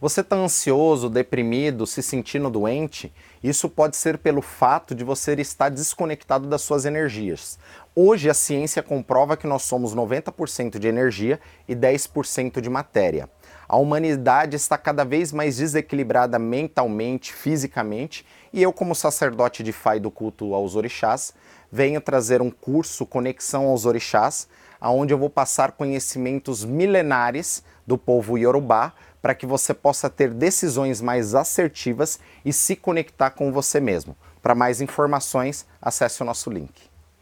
Você está ansioso, deprimido, se sentindo doente? Isso pode ser pelo fato de você estar desconectado das suas energias. Hoje a ciência comprova que nós somos 90% de energia e 10% de matéria. A humanidade está cada vez mais desequilibrada mentalmente, fisicamente, e eu, como sacerdote de Fai do culto aos orixás, venho trazer um curso Conexão aos Orixás, onde eu vou passar conhecimentos milenares do povo Yorubá para que você possa ter decisões mais assertivas e se conectar com você mesmo. Para mais informações, acesse o nosso link.